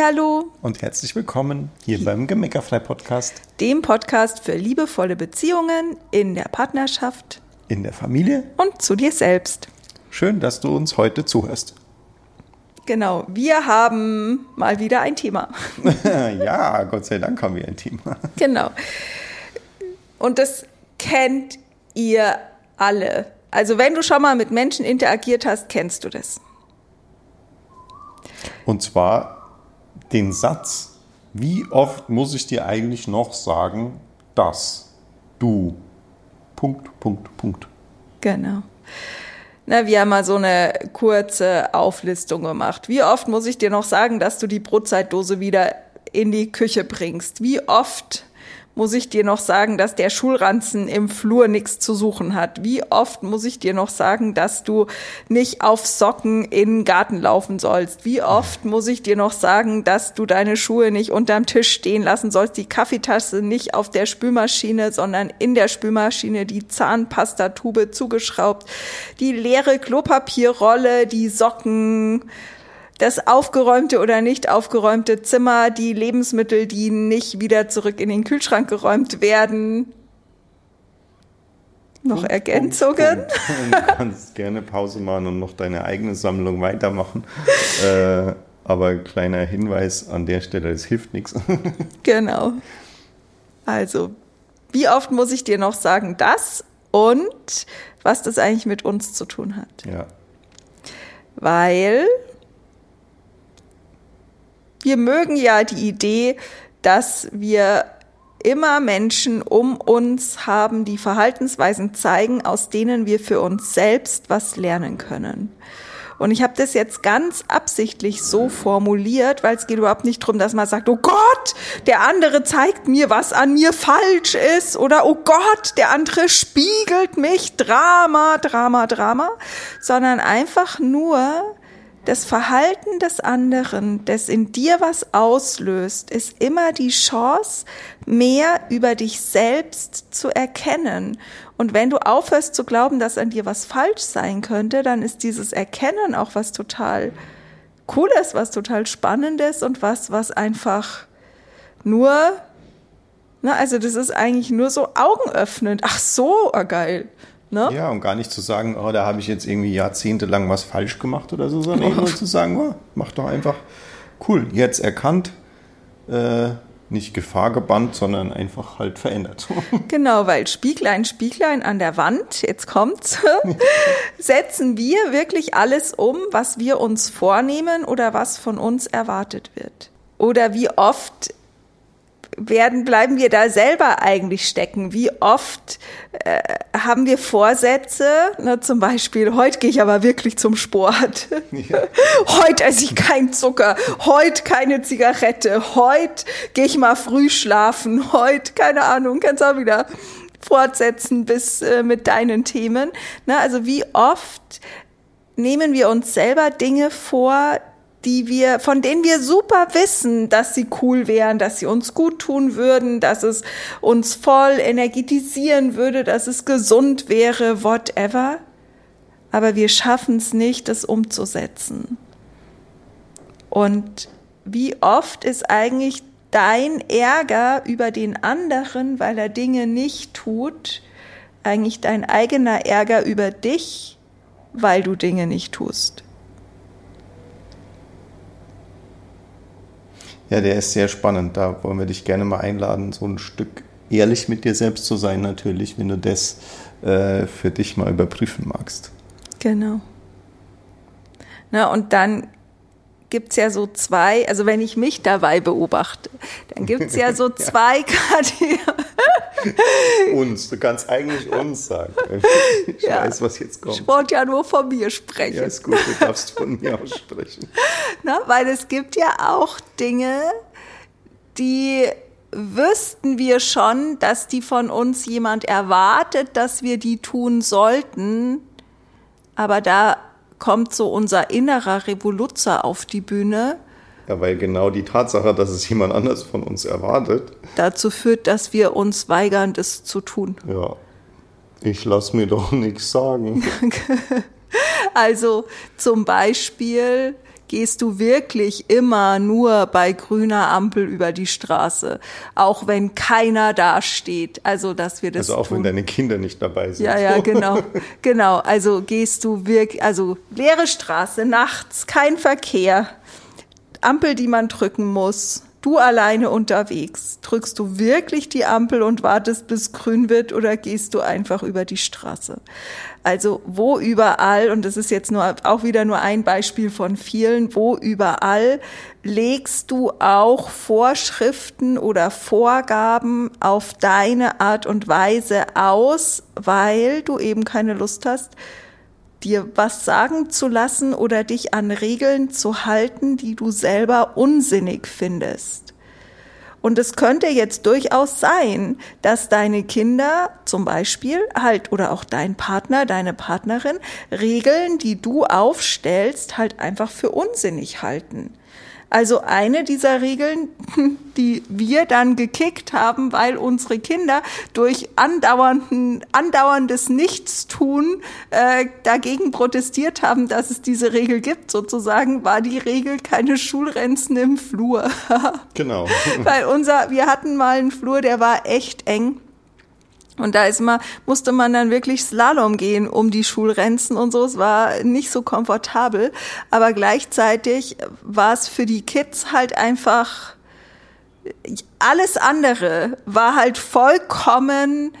Hallihallo und herzlich willkommen hier beim Gemeckerfrei Podcast. Dem Podcast für liebevolle Beziehungen in der Partnerschaft, in der Familie und zu dir selbst. Schön, dass du uns heute zuhörst. Genau, wir haben mal wieder ein Thema. ja, Gott sei Dank haben wir ein Thema. Genau. Und das kennt ihr alle. Also wenn du schon mal mit Menschen interagiert hast, kennst du das. Und zwar den Satz, wie oft muss ich dir eigentlich noch sagen, dass du Punkt, Punkt, Punkt. Genau. Na, wir haben mal so eine kurze Auflistung gemacht. Wie oft muss ich dir noch sagen, dass du die Brotzeitdose wieder in die Küche bringst? Wie oft muss ich dir noch sagen, dass der Schulranzen im Flur nichts zu suchen hat? Wie oft muss ich dir noch sagen, dass du nicht auf Socken in den Garten laufen sollst? Wie oft muss ich dir noch sagen, dass du deine Schuhe nicht unterm Tisch stehen lassen sollst, die Kaffeetasse nicht auf der Spülmaschine, sondern in der Spülmaschine, die Zahnpastatube zugeschraubt, die leere Klopapierrolle, die Socken, das aufgeräumte oder nicht aufgeräumte Zimmer, die Lebensmittel, die nicht wieder zurück in den Kühlschrank geräumt werden. Noch Punkt, Ergänzungen? Punkt, Punkt. Du kannst gerne Pause machen und noch deine eigene Sammlung weitermachen. äh, aber kleiner Hinweis an der Stelle, es hilft nichts. genau. Also, wie oft muss ich dir noch sagen, das und was das eigentlich mit uns zu tun hat? Ja. Weil wir mögen ja die Idee, dass wir immer Menschen um uns haben, die Verhaltensweisen zeigen, aus denen wir für uns selbst was lernen können. Und ich habe das jetzt ganz absichtlich so formuliert, weil es geht überhaupt nicht darum, dass man sagt, oh Gott, der andere zeigt mir, was an mir falsch ist, oder oh Gott, der andere spiegelt mich, Drama, Drama, Drama, sondern einfach nur, das Verhalten des anderen, das in dir was auslöst, ist immer die Chance, mehr über dich selbst zu erkennen. Und wenn du aufhörst zu glauben, dass an dir was falsch sein könnte, dann ist dieses Erkennen auch was total Cooles, was total Spannendes und was, was einfach nur, na, also das ist eigentlich nur so augenöffnend. Ach so, ah, geil. Ne? Ja, und gar nicht zu sagen, oh, da habe ich jetzt irgendwie jahrzehntelang was falsch gemacht oder so, sondern nur zu sagen, oh, mach doch einfach cool, jetzt erkannt, äh, nicht Gefahr gebannt, sondern einfach halt verändert. Genau, weil Spieglein, Spieglein an der Wand, jetzt kommt's, setzen wir wirklich alles um, was wir uns vornehmen oder was von uns erwartet wird. Oder wie oft werden, bleiben wir da selber eigentlich stecken? Wie oft äh, haben wir Vorsätze? Na, zum Beispiel, heute gehe ich aber wirklich zum Sport. Ja. heute esse ich keinen Zucker. Heute keine Zigarette. Heute gehe ich mal früh schlafen. Heute, keine Ahnung, kannst auch wieder fortsetzen bis äh, mit deinen Themen. Na, also wie oft nehmen wir uns selber Dinge vor, die wir, von denen wir super wissen, dass sie cool wären, dass sie uns gut tun würden, dass es uns voll energetisieren würde, dass es gesund wäre, whatever. Aber wir schaffen es nicht, das umzusetzen. Und wie oft ist eigentlich dein Ärger über den anderen, weil er Dinge nicht tut, eigentlich dein eigener Ärger über dich, weil du Dinge nicht tust? Ja, der ist sehr spannend. Da wollen wir dich gerne mal einladen, so ein Stück ehrlich mit dir selbst zu sein, natürlich, wenn du das äh, für dich mal überprüfen magst. Genau. Na, und dann gibt es ja so zwei, also wenn ich mich dabei beobachte, dann gibt es ja so zwei Kategorien. uns, du kannst eigentlich uns sagen. Ich ja, weiß, was jetzt kommt. Ich wollte ja nur von mir sprechen. Ja, ist gut, du darfst von mir aussprechen. Na, weil es gibt ja auch Dinge, die wüssten wir schon, dass die von uns jemand erwartet, dass wir die tun sollten, aber da kommt so unser innerer Revoluzzer auf die Bühne. Ja, weil genau die Tatsache, dass es jemand anders von uns erwartet, dazu führt, dass wir uns weigern, das zu tun. Ja, ich lass mir doch nichts sagen. also zum Beispiel gehst du wirklich immer nur bei grüner Ampel über die Straße, auch wenn keiner da steht. Also, dass wir das Also auch tun. wenn deine Kinder nicht dabei sind. Ja, ja, genau. Genau. Also gehst du wirklich, also leere Straße, nachts, kein Verkehr, Ampel, die man drücken muss, du alleine unterwegs. Drückst du wirklich die Ampel und wartest, bis grün wird oder gehst du einfach über die Straße? Also wo überall, und das ist jetzt nur auch wieder nur ein Beispiel von vielen, wo überall legst du auch Vorschriften oder Vorgaben auf deine Art und Weise aus, weil du eben keine Lust hast, dir was sagen zu lassen oder dich an Regeln zu halten, die du selber unsinnig findest. Und es könnte jetzt durchaus sein, dass deine Kinder zum Beispiel halt oder auch dein Partner, deine Partnerin Regeln, die du aufstellst, halt einfach für unsinnig halten. Also eine dieser Regeln, die wir dann gekickt haben, weil unsere Kinder durch andauernden, andauerndes Nichtstun äh, dagegen protestiert haben, dass es diese Regel gibt, sozusagen, war die Regel keine Schulrenzen im Flur. Genau. weil unser, wir hatten mal einen Flur, der war echt eng. Und da ist mal, musste man dann wirklich Slalom gehen um die Schulrenzen und so. Es war nicht so komfortabel. Aber gleichzeitig war es für die Kids halt einfach, alles andere war halt vollkommen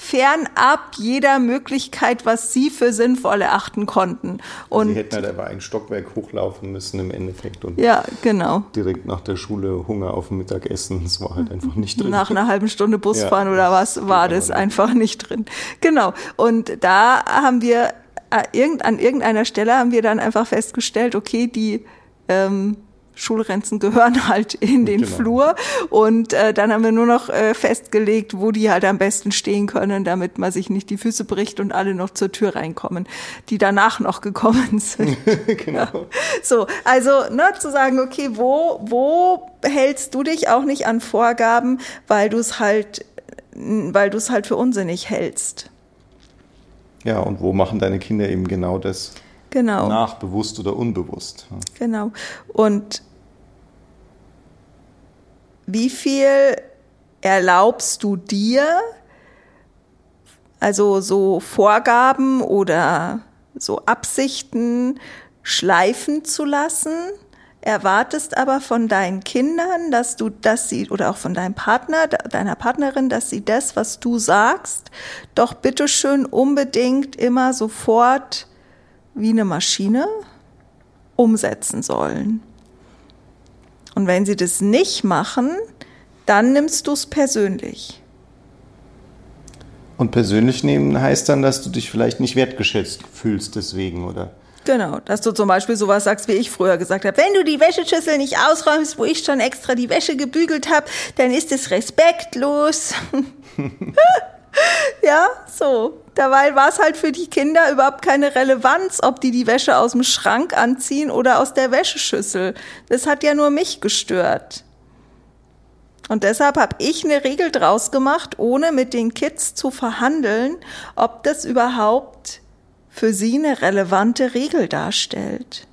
fernab jeder Möglichkeit, was sie für sinnvoll erachten konnten. Und Sie hätten halt aber ein Stockwerk hochlaufen müssen im Endeffekt und ja, genau. direkt nach der Schule Hunger auf dem Mittagessen. Das war halt einfach nicht drin. Nach einer halben Stunde Busfahren Ja, oder was war das einfach nicht drin. Genau. Und da haben wir äh, an irgendeiner Stelle haben wir dann einfach festgestellt, okay, die ähm, Schulrenzen gehören halt in den Genau. Flur und äh, dann haben wir nur noch äh, festgelegt, wo die halt am besten stehen können, damit man sich nicht die Füße bricht und alle noch zur Tür reinkommen, die danach noch gekommen sind. genau. So, also ne, zu sagen, okay, wo, wo hältst du dich auch nicht an Vorgaben, weil du es halt, weil du es halt für unsinnig hältst. Ja, und wo machen deine Kinder eben genau das Genau. nach, bewusst oder unbewusst? Genau. Und wie viel erlaubst du dir, also so Vorgaben oder so Absichten schleifen zu lassen, erwartest aber von deinen Kindern, dass du, dass sie, oder auch von deinem Partner, de- deiner Partnerin, dass sie das, was du sagst, doch bitteschön unbedingt immer sofort wie eine Maschine umsetzen sollen. Und wenn sie das nicht machen, dann nimmst du es persönlich. Und persönlich nehmen heißt dann, dass du dich vielleicht nicht wertgeschätzt fühlst deswegen, oder? Genau, dass du zum Beispiel sowas sagst, wie ich früher gesagt habe. Wenn du die Wäscheschüssel nicht ausräumst, wo ich schon extra die Wäsche gebügelt habe, dann ist es respektlos. ja, so. Dabei war es halt für die Kinder überhaupt keine Relevanz, ob die die Wäsche aus dem Schrank anziehen oder aus der Wäscheschüssel. Das hat ja nur mich gestört. Und deshalb habe ich eine Regel draus gemacht, ohne mit den Kids zu verhandeln, ob das überhaupt für sie eine relevante Regel darstellt.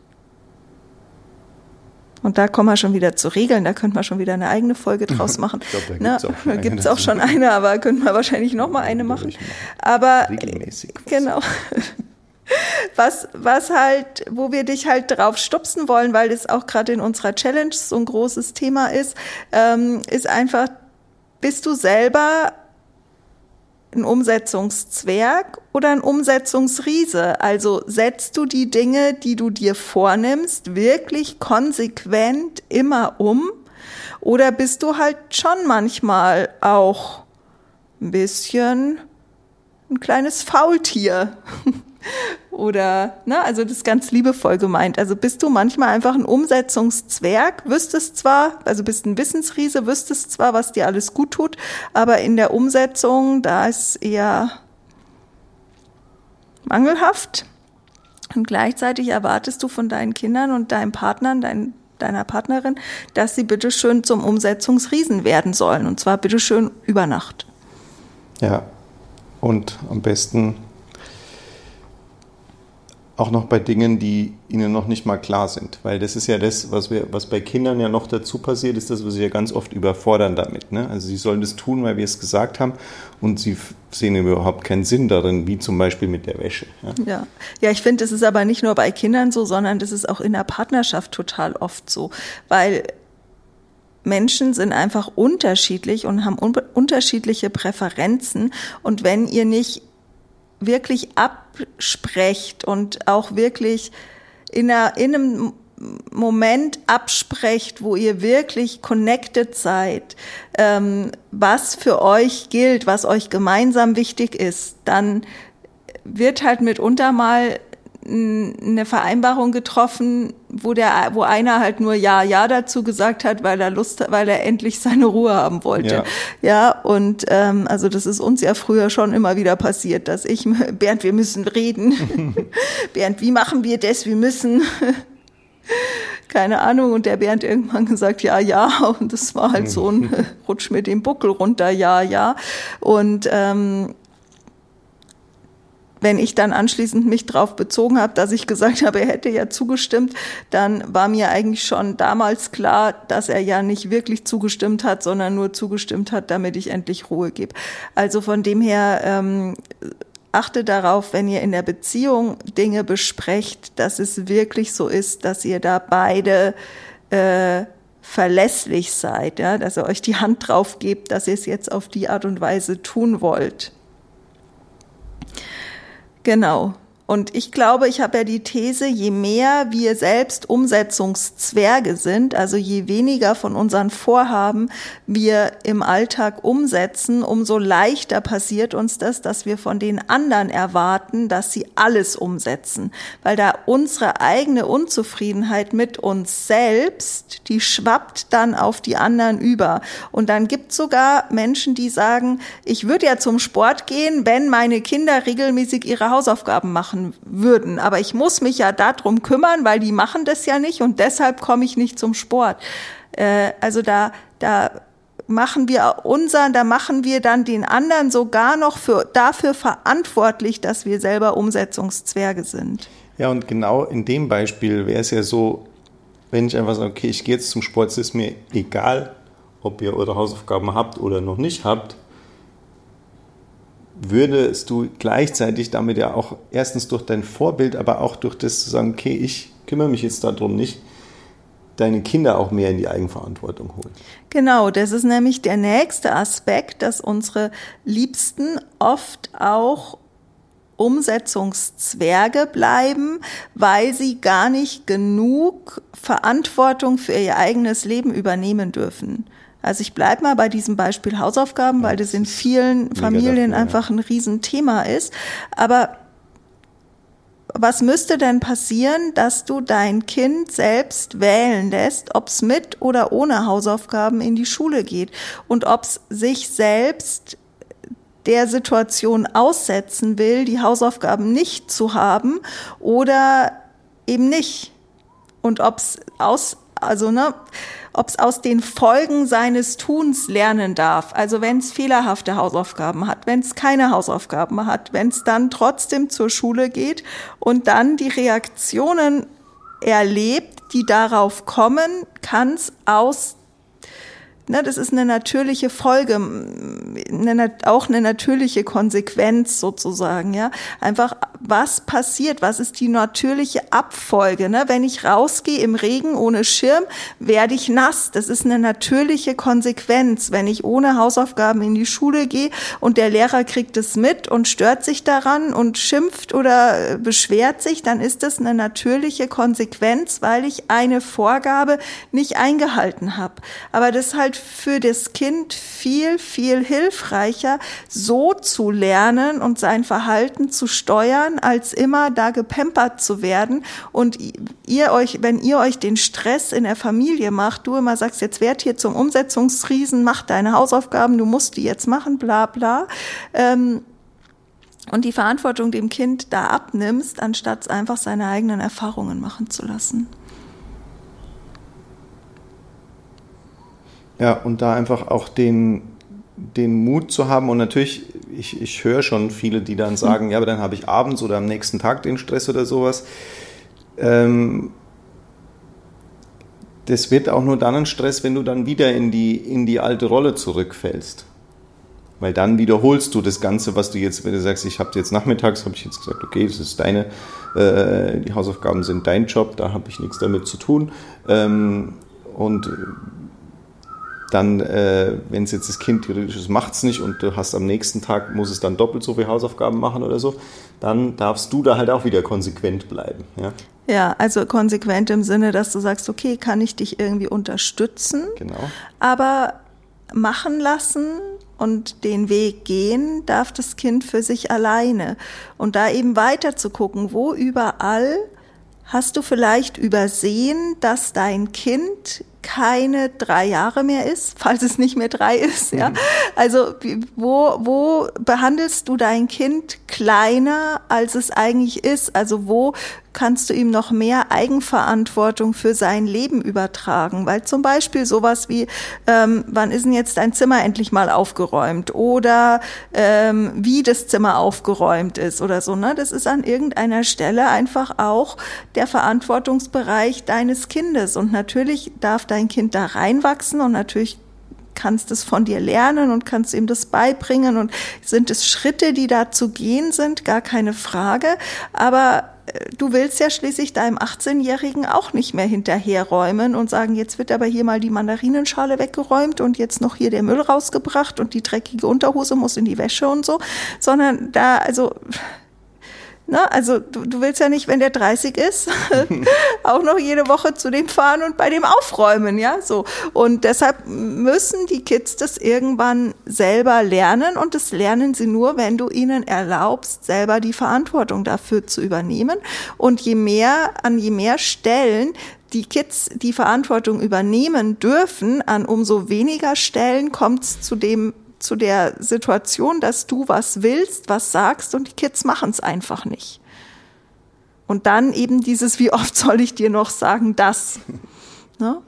Und da kommen wir schon wieder zu Regeln, da könnte man schon wieder eine eigene Folge draus machen. Ich glaub, da Ne? gibt's auch schon eine gibt's auch dazu. schon eine, aber könnten wir wahrscheinlich noch mal eine machen. Aber Regelmäßig. Genau. Was, was halt, wo wir dich halt drauf stupsen wollen, weil das auch gerade in unserer Challenge so ein großes Thema ist, ähm, ist einfach, bist du selber ein Umsetzungszwerg oder ein Umsetzungsriese? Also setzt du die Dinge, die du dir vornimmst, wirklich konsequent immer um? Oder bist du halt schon manchmal auch ein bisschen ein kleines Faultier? Oder, ne, also das ist ganz liebevoll gemeint. Also bist du manchmal einfach ein Umsetzungszwerg, wüsstest zwar, also bist ein Wissensriese, wüsstest zwar, was dir alles gut tut, aber in der Umsetzung, da ist eher mangelhaft. Und gleichzeitig erwartest du von deinen Kindern und deinen Partnern, dein, deiner Partnerin, dass sie bitteschön zum Umsetzungsriesen werden sollen. Und zwar bitteschön über Nacht. Ja. Und am besten auch noch bei Dingen, die ihnen noch nicht mal klar sind. Weil das ist ja das, was, wir, was bei Kindern ja noch dazu passiert, ist, dass wir sie ja ganz oft überfordern damit. Ne? Also sie sollen das tun, weil wir es gesagt haben und sie sehen überhaupt keinen Sinn darin, wie zum Beispiel mit der Wäsche. Ja, ja. ja ich finde, das ist aber nicht nur bei Kindern so, sondern das ist auch in der Partnerschaft total oft so. Weil Menschen sind einfach unterschiedlich und haben un unterschiedliche Präferenzen. Und wenn ihr nicht wirklich absprecht und auch wirklich in, einer, in einem Moment absprecht, wo ihr wirklich connected seid, ähm, was für euch gilt, was euch gemeinsam wichtig ist, dann wird halt mitunter mal eine Vereinbarung getroffen, wo der, wo einer halt nur ja, ja dazu gesagt hat, weil er Lust, weil er endlich seine Ruhe haben wollte. Ja, ja und ähm, also das ist uns ja früher schon immer wieder passiert, dass ich, Bernd, wir müssen reden. Bernd, wie machen wir das? Wir müssen. Keine Ahnung. Und der Bernd irgendwann gesagt, ja, ja. Und das war halt so ein Rutsch mit dem Buckel runter, ja, ja. Und ähm, wenn ich dann anschließend mich darauf bezogen habe, dass ich gesagt habe, er hätte ja zugestimmt, dann war mir eigentlich schon damals klar, dass er ja nicht wirklich zugestimmt hat, sondern nur zugestimmt hat, damit ich endlich Ruhe gebe. Also von dem her ähm, achte darauf, wenn ihr in der Beziehung Dinge besprecht, dass es wirklich so ist, dass ihr da beide äh, verlässlich seid, ja, dass ihr euch die Hand drauf gebt, dass ihr es jetzt auf die Art und Weise tun wollt. Genau. Und ich glaube, ich habe ja die These, je mehr wir selbst Umsetzungszwerge sind, also je weniger von unseren Vorhaben wir im Alltag umsetzen, umso leichter passiert uns das, dass wir von den anderen erwarten, dass sie alles umsetzen. Weil da unsere eigene Unzufriedenheit mit uns selbst, die schwappt dann auf die anderen über. Und dann gibt es sogar Menschen, die sagen, ich würde ja zum Sport gehen, wenn meine Kinder regelmäßig ihre Hausaufgaben machen machen würden. Aber ich muss mich ja darum kümmern, weil die machen das ja nicht und deshalb komme ich nicht zum Sport. Äh, also da, da machen wir unseren, da machen wir dann den anderen sogar noch für, dafür verantwortlich, dass wir selber Umsetzungszwerge sind. Ja, und genau in dem Beispiel wäre es ja so, wenn ich einfach sage, okay, ich gehe jetzt zum Sport, es ist mir egal, ob ihr eure Hausaufgaben habt oder noch nicht habt, würdest du gleichzeitig damit ja auch erstens durch dein Vorbild, aber auch durch das zu sagen, okay, ich kümmere mich jetzt darum nicht, deine Kinder auch mehr in die Eigenverantwortung holen. Genau, das ist nämlich der nächste Aspekt, dass unsere Liebsten oft auch Umsetzungszwerge bleiben, weil sie gar nicht genug Verantwortung für ihr eigenes Leben übernehmen dürfen. Also ich bleibe mal bei diesem Beispiel Hausaufgaben, weil das in vielen Familien einfach ein Riesenthema ist. Aber was müsste denn passieren, dass du dein Kind selbst wählen lässt, ob es mit oder ohne Hausaufgaben in die Schule geht und ob es sich selbst der Situation aussetzen will, die Hausaufgaben nicht zu haben oder eben nicht. Und ob es aus, also ne, ob es aus den Folgen seines Tuns lernen darf. Also wenn es fehlerhafte Hausaufgaben hat, wenn es keine Hausaufgaben hat, wenn es dann trotzdem zur Schule geht und dann die Reaktionen erlebt, die darauf kommen, kann es aus Ne, das ist eine natürliche Folge, eine, auch eine natürliche Konsequenz sozusagen, ja. Einfach, was passiert? Was ist die natürliche Abfolge? Ne? Wenn ich rausgehe im Regen ohne Schirm, werde ich nass. Das ist eine natürliche Konsequenz. Wenn ich ohne Hausaufgaben in die Schule gehe und der Lehrer kriegt es mit und stört sich daran und schimpft oder beschwert sich, dann ist das eine natürliche Konsequenz, weil ich eine Vorgabe nicht eingehalten habe. Aber das halt für das Kind viel, viel hilfreicher, so zu lernen und sein Verhalten zu steuern, als immer da gepempert zu werden. Und ihr euch, wenn ihr euch den Stress in der Familie macht, du immer sagst, jetzt werd hier zum Umsetzungsriesen, mach deine Hausaufgaben, du musst die jetzt machen, bla bla. Ähm, und die Verantwortung dem Kind da abnimmst, anstatt einfach seine eigenen Erfahrungen machen zu lassen. Ja, und da einfach auch den, den Mut zu haben und natürlich, ich, ich höre schon viele, die dann sagen, ja, aber dann habe ich abends oder am nächsten Tag den Stress oder sowas. Ähm, das wird auch nur dann ein Stress, wenn du dann wieder in die, in die alte Rolle zurückfällst. Weil dann wiederholst du das Ganze, was du jetzt, wenn du sagst, ich habe jetzt nachmittags, habe ich jetzt gesagt, okay, das ist deine, äh, die Hausaufgaben sind dein Job, da habe ich nichts damit zu tun. Ähm, und dann, äh, wenn es jetzt das Kind theoretisch ist, macht es nicht und du hast am nächsten Tag, muss es dann doppelt so viele Hausaufgaben machen oder so, dann darfst du da halt auch wieder konsequent bleiben. Ja, ja also konsequent im Sinne, dass du sagst, okay, kann ich dich irgendwie unterstützen, genau. aber machen lassen und den Weg gehen darf das Kind für sich alleine. Und da eben weiter zu gucken, wo überall hast du vielleicht übersehen, dass dein Kind keine drei Jahre mehr ist, falls es nicht mehr drei ist, ja. Mhm. Also, wo, wo behandelst du dein Kind kleiner, als es eigentlich ist? Also, wo kannst du ihm noch mehr Eigenverantwortung für sein Leben übertragen. Weil zum Beispiel sowas wie, ähm, wann ist denn jetzt dein Zimmer endlich mal aufgeräumt oder ähm, wie das Zimmer aufgeräumt ist oder so. Ne? Das ist an irgendeiner Stelle einfach auch der Verantwortungsbereich deines Kindes. Und natürlich darf dein Kind da reinwachsen und natürlich kannst es von dir lernen und kannst ihm das beibringen und sind es Schritte, die da zu gehen sind, gar keine Frage. Aber du willst ja schließlich deinem 18-Jährigen auch nicht mehr hinterherräumen und sagen, jetzt wird aber hier mal die Mandarinenschale weggeräumt und jetzt noch hier der Müll rausgebracht und die dreckige Unterhose muss in die Wäsche und so, sondern da, also Ne? Also du, du willst ja nicht, wenn der 30 ist, auch noch jede Woche zu dem fahren und bei dem aufräumen, ja, so. Und deshalb müssen die Kids das irgendwann selber lernen und das lernen sie nur, wenn du ihnen erlaubst, selber die Verantwortung dafür zu übernehmen. Und je mehr, an je mehr Stellen die Kids die Verantwortung übernehmen dürfen, an umso weniger Stellen kommt es zu dem zu der Situation, dass du was willst, was sagst und die Kids machen es einfach nicht. Und dann eben dieses, wie oft soll ich dir noch sagen, das. Ne?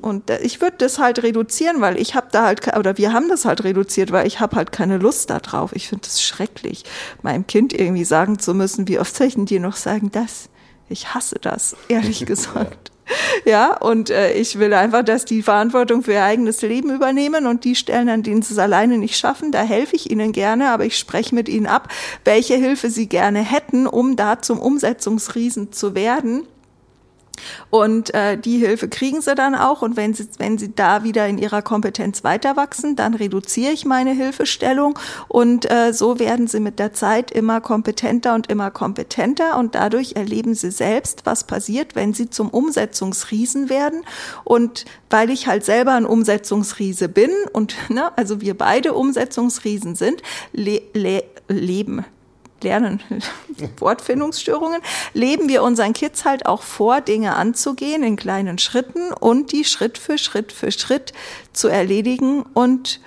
Und ich würde das halt reduzieren, weil ich habe da halt, oder wir haben das halt reduziert, weil ich habe halt keine Lust darauf. Ich finde es schrecklich, meinem Kind irgendwie sagen zu müssen, wie oft soll ich denn dir noch sagen, das? Ich hasse das, ehrlich gesagt. Ja, und äh, ich will einfach, dass die Verantwortung für ihr eigenes Leben übernehmen und die Stellen, an denen sie es alleine nicht schaffen, da helfe ich ihnen gerne, aber ich spreche mit ihnen ab, welche Hilfe sie gerne hätten, um da zum Umsetzungsriesen zu werden. Und äh, die Hilfe kriegen sie dann auch. Und wenn sie, wenn sie da wieder in ihrer Kompetenz weiter wachsen, dann reduziere ich meine Hilfestellung. Und äh, so werden sie mit der Zeit immer kompetenter und immer kompetenter. Und dadurch erleben sie selbst, was passiert, wenn sie zum Umsetzungsriesen werden. Und weil ich halt selber ein Umsetzungsriese bin und ne, also wir beide Umsetzungsriesen sind, le le leben lernen, Wortfindungsstörungen, leben wir unseren Kids halt auch vor, Dinge anzugehen in kleinen Schritten und die Schritt für Schritt für Schritt zu erledigen und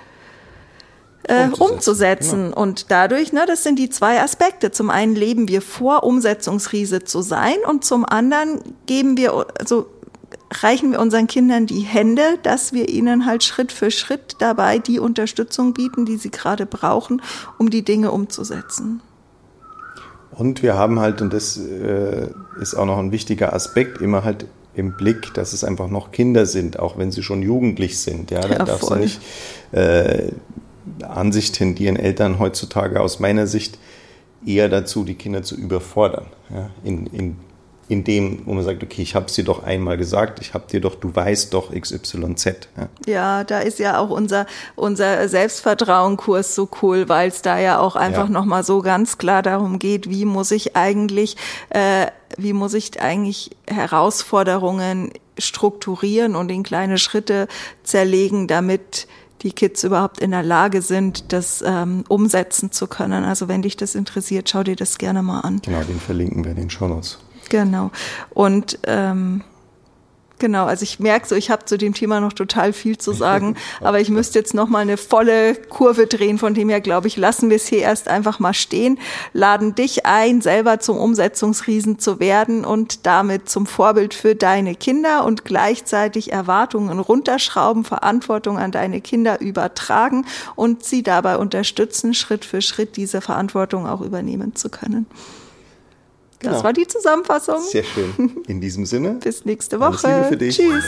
äh, umzusetzen. umzusetzen. Genau. Und dadurch, ne, das sind die zwei Aspekte. Zum einen leben wir vor, Umsetzungsriese zu sein und zum anderen geben wir, also reichen wir unseren Kindern die Hände, dass wir ihnen halt Schritt für Schritt dabei die Unterstützung bieten, die sie gerade brauchen, um die Dinge umzusetzen. Und wir haben halt, und das äh, ist auch noch ein wichtiger Aspekt, immer halt im Blick, dass es einfach noch Kinder sind, auch wenn sie schon jugendlich sind. Ja, da ja, darfst du nicht äh, Ansicht tendieren, Eltern heutzutage aus meiner Sicht eher dazu, die Kinder zu überfordern. Ja, in, in in dem, wo man sagt, okay, ich habe es dir doch einmal gesagt, ich habe dir doch, du weißt doch XYZ. Ja, ja da ist ja auch unser, unser Selbstvertrauenkurs so cool, weil es da ja auch einfach ja. nochmal so ganz klar darum geht, wie muss ich eigentlich, äh, wie muss ich eigentlich Herausforderungen strukturieren und in kleine Schritte zerlegen, damit die Kids überhaupt in der Lage sind, das ähm, umsetzen zu können. Also wenn dich das interessiert, schau dir das gerne mal an. Genau, den verlinken wir in den Show Notes. Genau. Und ähm, Genau, also ich merke so, ich habe zu dem Thema noch total viel zu sagen, aber ich müsste jetzt noch mal eine volle Kurve drehen, von dem her glaube ich, lassen wir es hier erst einfach mal stehen, laden dich ein, selber zum Umsetzungsriesen zu werden und damit zum Vorbild für deine Kinder und gleichzeitig Erwartungen runterschrauben, Verantwortung an deine Kinder übertragen und sie dabei unterstützen, Schritt für Schritt diese Verantwortung auch übernehmen zu können. Genau. Das war die Zusammenfassung. Sehr schön. In diesem Sinne. Bis nächste Woche. Tschüss.